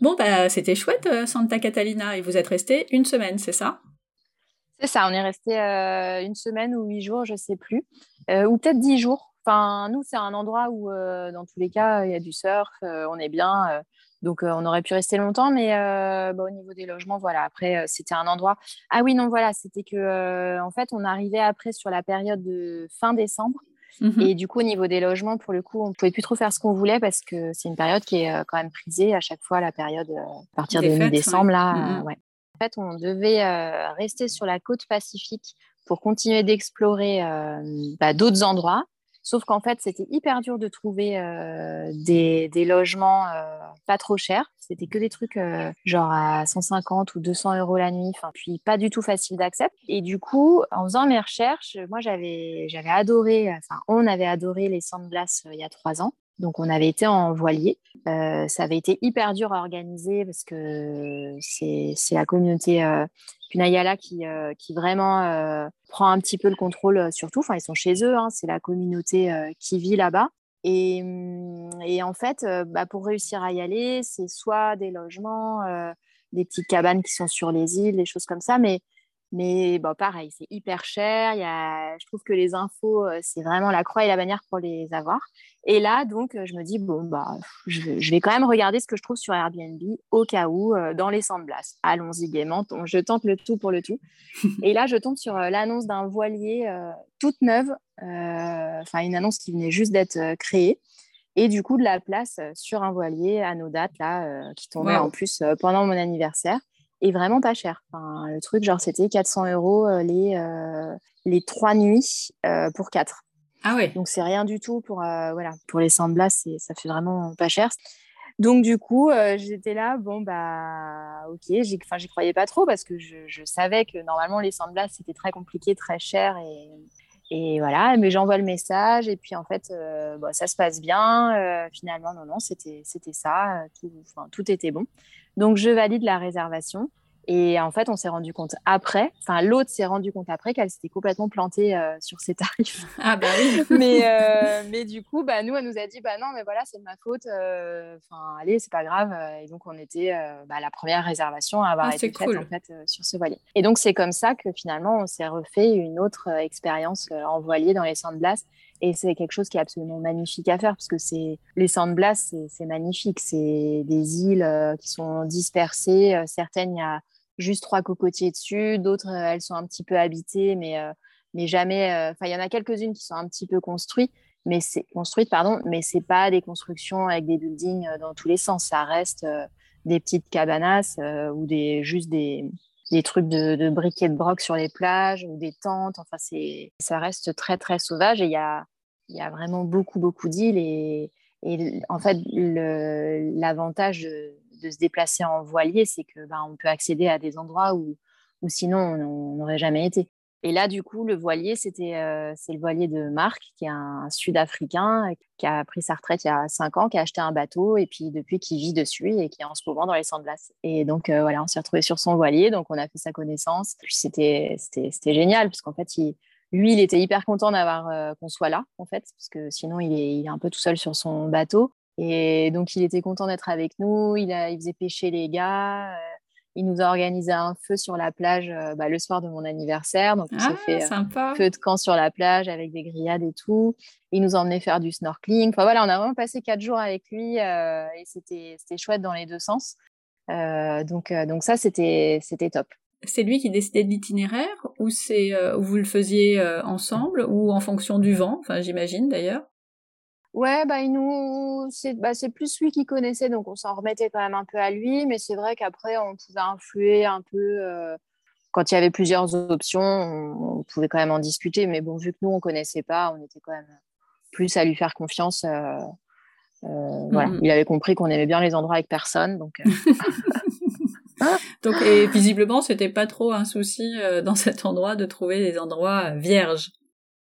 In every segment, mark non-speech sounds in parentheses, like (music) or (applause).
Bon, bah, c'était chouette, euh, Santa Catalina, et vous êtes resté une semaine, c'est ça? C'est ça, on est resté euh, une semaine ou huit jours, je sais plus, euh, ou peut-être dix jours. Enfin, nous, c'est un endroit où, dans tous les cas, il y a du surf, on est bien. donc, on aurait pu rester longtemps, mais bah, au niveau des logements, voilà. Après, c'était un endroit. Ah oui, non, voilà, c'était que, en fait, on arrivait après sur la période de fin décembre. Mmh et du coup, au niveau des logements, pour le coup, on ne pouvait plus trop faire ce qu'on voulait parce que c'est une période qui est euh, quand même prisée à chaque fois, la période euh, à partir de mi-décembre. là, mmh ouais. En fait, on devait euh, rester sur la côte pacifique pour continuer d'explorer bah, d'autres endroits. Sauf qu'en fait, c'était hyper dur de trouver euh, des, logements euh, pas trop chers. C'était que des trucs euh, genre à 150 ou 200 euros la nuit, puis pas du tout facile d'accès. Et du coup, en faisant mes recherches, moi, j'avais adoré, enfin, on avait adoré les Sandblasts il y a trois ans. Donc, on avait été en voilier. ça avait été hyper dur à organiser parce que c'est, la communauté Punayala qui, qui vraiment prend un petit peu le contrôle euh, sur tout. Enfin, ils sont chez eux, hein, c'est la communauté euh, qui vit là-bas. Et, hum, et, en fait, euh, bah, pour réussir à y aller, c'est soit des logements, des petites cabanes qui sont sur les îles, des choses comme ça, mais mais bon, pareil, c'est hyper cher. Y a, je trouve que les infos, euh, c'est vraiment la croix et la bannière pour les avoir. Et là, donc, euh, je me dis, bon, bah, je, vais quand même regarder ce que je trouve sur Airbnb au cas où, euh, dans les sandblasts. Allons-y gaiement, je tente le tout pour le tout. (laughs) et là, je tombe sur l'annonce d'un voilier toute neuve, enfin, une annonce qui venait juste d'être créée. Et du coup, de la place sur un voilier à nos dates, là, qui tombait en plus pendant mon anniversaire et vraiment pas cher. Enfin, le truc, genre, c'était 400 euros euh, les, euh, les trois nuits euh, pour quatre. Ah ouais. Donc, c'est rien du tout pour, voilà, pour les Sandblas, ça fait vraiment pas cher. Donc, du coup, j'étais là, bon, bah, ok, j'y croyais pas trop parce que je, je savais que normalement, les Sandblas, c'était très compliqué, très cher et, et voilà, mais j'envoie le message et puis en fait, bah, ça se passe bien. finalement, non, non, c'était ça, tout, tout était bon. Donc, je valide la réservation. Et en fait, on s'est rendu compte après, enfin, l'autre s'est rendu compte après qu'elle s'était complètement plantée euh, sur ses tarifs. (laughs) Ah, bah oui. (laughs) mais, euh, mais du coup, bah, nous, elle nous a dit, bah non, mais voilà, c'est de ma faute. Euh, enfin, allez, c'est pas grave. Et donc, on était bah, la première réservation à avoir ah, été faite en fait, sur ce voilier. Et donc, c'est comme ça que finalement, on s'est refait une autre expérience en voilier dans les Sandblasts. Et c'est quelque chose qui est absolument magnifique à faire parce que c'est les Sandblasts, c'est magnifique. C'est des îles euh, qui sont dispersées. Euh, certaines, il y a juste trois cocotiers dessus. D'autres, euh, elles sont un petit peu habitées, mais, mais jamais. Enfin, il y en a quelques-unes qui sont un petit peu construites, mais c'est construite, pardon, mais c'est pas des constructions avec des buildings dans tous les sens. Ça reste des petites cabanas ou des juste des des trucs de, de briquets de broc sur les plages ou des tentes. Enfin, c'est, ça reste très, très sauvage et il y a, y a vraiment beaucoup, beaucoup d'îles. Et, et en fait, l'avantage de, de, se déplacer en voilier, c'est que ben, on peut accéder à des endroits où, où sinon on n'aurait jamais été. Et là, du coup, le voilier, c'était euh, c'est le voilier de Marc, qui est un Sud-Africain, qui a pris sa retraite il y a cinq ans, qui a acheté un bateau, et puis depuis, qui vit dessus et qui est en ce moment dans les Sandblasts. Et donc, euh, voilà, on s'est retrouvé sur son voilier, donc on a fait sa connaissance. Puis c'était génial, parce qu'en fait, lui, il était hyper content d'avoir euh, qu'on soit là, en fait, parce que sinon, il est un peu tout seul sur son bateau. Et donc, il était content d'être avec nous. Il, a, il faisait pêcher les gars il nous a organisé un feu sur la plage euh, bah, le soir de mon anniversaire. Donc, on s'est ah, fait un euh, feu de camp sur la plage avec des grillades et tout. Il nous a emmené faire du snorkeling. Enfin, voilà, on a vraiment passé quatre jours avec lui euh, et c'était chouette dans les deux sens. donc, donc, ça, c'était top. C'est lui qui décidait de l'itinéraire ou c'est vous le faisiez ensemble ou en fonction du vent, enfin j'imagine d'ailleurs. Ouais, bah, il nous... c'est bah, plus lui qui connaissait, donc on s'en remettait quand même un peu à lui, mais c'est vrai qu'après, on pouvait influer un peu. Euh, quand il y avait plusieurs options, on, pouvait quand même en discuter, mais bon, vu que nous, on ne connaissait pas, on était quand même plus à lui faire confiance. Euh, euh, voilà. Mmh il avait compris qu'on aimait bien les endroits avec personne, donc. (laughs) donc, et visiblement, c'était pas trop un souci dans cet endroit de trouver des endroits vierges.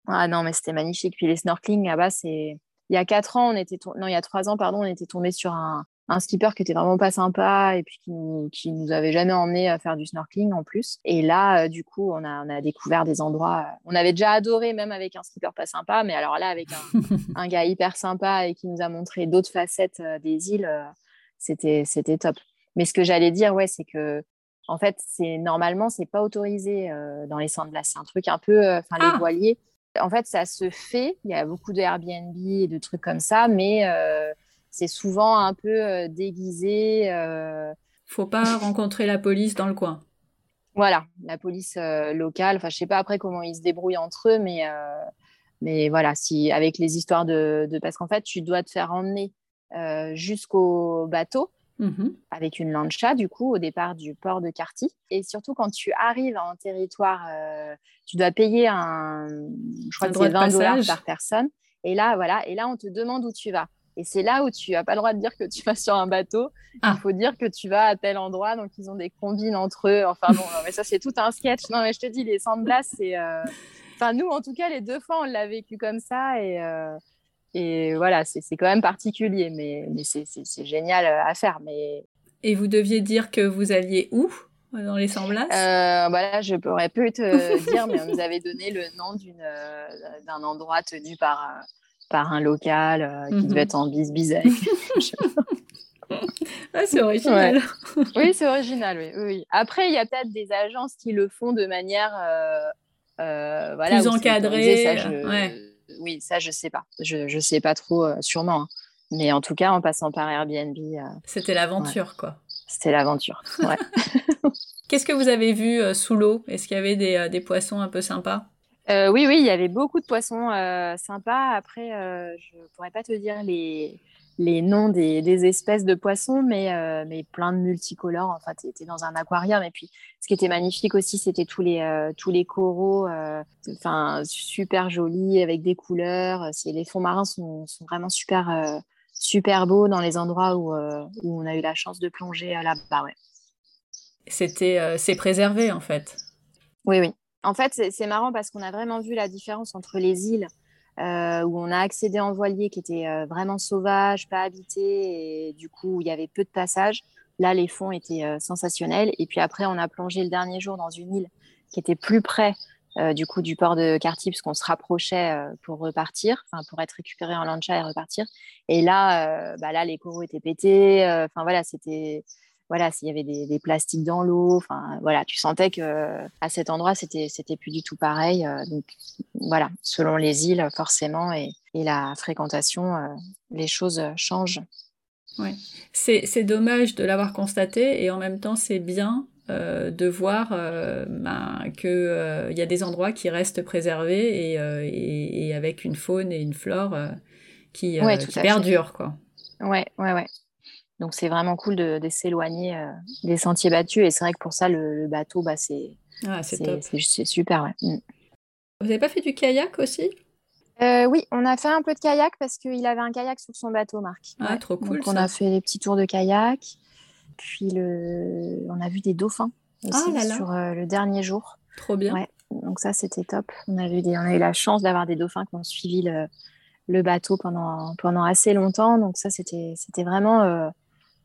Ah non, mais c'était magnifique. Puis les snorkeling là-bas, c'est il y a quatre ans, on était non, il y a trois ans, pardon, on était tombé sur un, un skipper qui était vraiment pas sympa et puis qui nous, qui nous avait jamais emmené à faire du snorkeling en plus. Et là, euh, du coup, on a, on a découvert des endroits. Euh, on avait déjà adoré, même avec un skipper pas sympa, mais alors là, avec un, (laughs) un gars hyper sympa et qui nous a montré d'autres facettes euh, des îles, c'était, c'était top. Mais ce que j'allais dire, ouais, c'est que en fait, c'est normalement, c'est pas autorisé dans les centres de glace. C'est un truc un peu, enfin, les ah! voiliers. En fait, ça se fait. Il y a beaucoup de Airbnb et de trucs comme ça, mais c'est souvent un peu déguisé. Faut pas (laughs) rencontrer la police dans le coin. Voilà, la police locale. Enfin, je sais pas après comment ils se débrouillent entre eux, mais mais voilà, si avec les histoires de, parce qu'en fait, tu dois te faire emmener jusqu'au bateau. Mmh avec une lancha, du coup, au départ du port de Carty. Et surtout, quand tu arrives en territoire, tu dois payer un, je crois que c'est 20 dollars par personne. Et là, voilà, et là, on te demande où tu vas. Et c'est là où tu n'as pas le droit de dire que tu vas sur un bateau. Ah. Il faut dire que tu vas à tel endroit. Donc, ils ont des combines entre eux. Enfin, bon, (laughs) mais ça, c'est tout un sketch. Non, mais je te dis, les sandblasts, c'est. Euh, enfin, nous, en tout cas, les deux fois, on l'a vécu comme ça. Et, euh, et voilà, c'est quand même particulier. Mais, mais c'est génial euh, à faire. Mais... Et vous deviez dire que vous alliez où dans les sandblasts euh, bah je pourrais plus te (laughs) dire, mais on nous avait donné le nom d'un endroit tenu par par un local euh, qui devait mhm. être en bis-bis (laughs) ah, c'est original. oui, c'est original, oui, oui. Après, il y a peut-être des agences qui le font de manière euh, euh, voilà, plus encadrée. Oui, ça, je sais pas. Je, je sais pas trop, sûrement. Hein. Mais en tout cas, en passant par Airbnb. C'était l'aventure, quoi. C'était l'aventure, ouais. (laughs) (laughs) Qu'est-ce que vous avez vu sous l'eau? Est-ce qu'il y avait des, des poissons un peu sympas? Euh, oui, oui, il y avait beaucoup de poissons euh, sympas. Après, euh, je ne pourrais pas te dire les, les noms des, des, espèces de poissons, mais, mais plein de multicolores. Enfin, tu étais dans un aquarium. Et puis, ce qui était magnifique aussi, c'était tous les, tous les coraux, enfin, super jolis, avec des couleurs. Les fonds marins sont, sont vraiment super, super beaux dans les endroits où, où on a eu la chance de plonger là-bas. Ouais. C'était, c'est préservé, en fait. Oui, oui. En fait, c'est marrant parce qu'on a vraiment vu la différence entre les îles euh, où on a accédé en voilier qui étaient euh, vraiment sauvages, pas habités, et du coup, il y avait peu de passages. Là, les fonds étaient euh, sensationnels. Et puis après, on a plongé le dernier jour dans une île qui était plus près du coup du port de Cartier, puisqu'on se rapprochait pour repartir, pour être récupéré en lancha et repartir. Et là, bah là, les coraux étaient pétés. Enfin voilà, c'était voilà, s'il y avait des, plastiques dans l'eau, enfin voilà, tu sentais que à cet endroit c'était c'était plus du tout pareil. Euh, donc voilà, selon les îles forcément et, la fréquentation, euh, les choses changent. C'est dommage de l'avoir constaté et en même temps c'est bien euh, de voir ben, qu'il y a des endroits qui restent préservés et, avec une faune et une flore qui, qui perdurent. Quoi. Ouais, ouais, ouais. Donc c'est vraiment cool de, s'éloigner euh, des sentiers battus. Et c'est vrai que pour ça, le, bateau, bah, c'est ah, super. Mm. Vous n'avez pas fait du kayak aussi? Euh, Oui, on a fait un peu de kayak parce qu'il avait un kayak sur son bateau, Marc. Ah, trop cool. Donc on a fait des petits tours de kayak. Puis le... on a vu des dauphins aussi ah sur euh, le dernier jour. Trop bien. Donc ça, c'était top. On a, vu des... on a eu la chance d'avoir des dauphins qui ont suivi le, le bateau pendant, pendant assez longtemps. Donc ça, c'était vraiment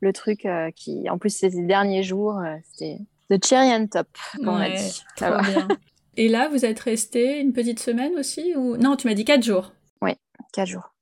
le truc euh, qui, en plus, ces derniers jours, euh, c'était the cherry on top, comme on a dit. bien. Et là, vous êtes resté une petite semaine aussi ou? Non, tu m'as dit quatre jours. Oui, quatre jours.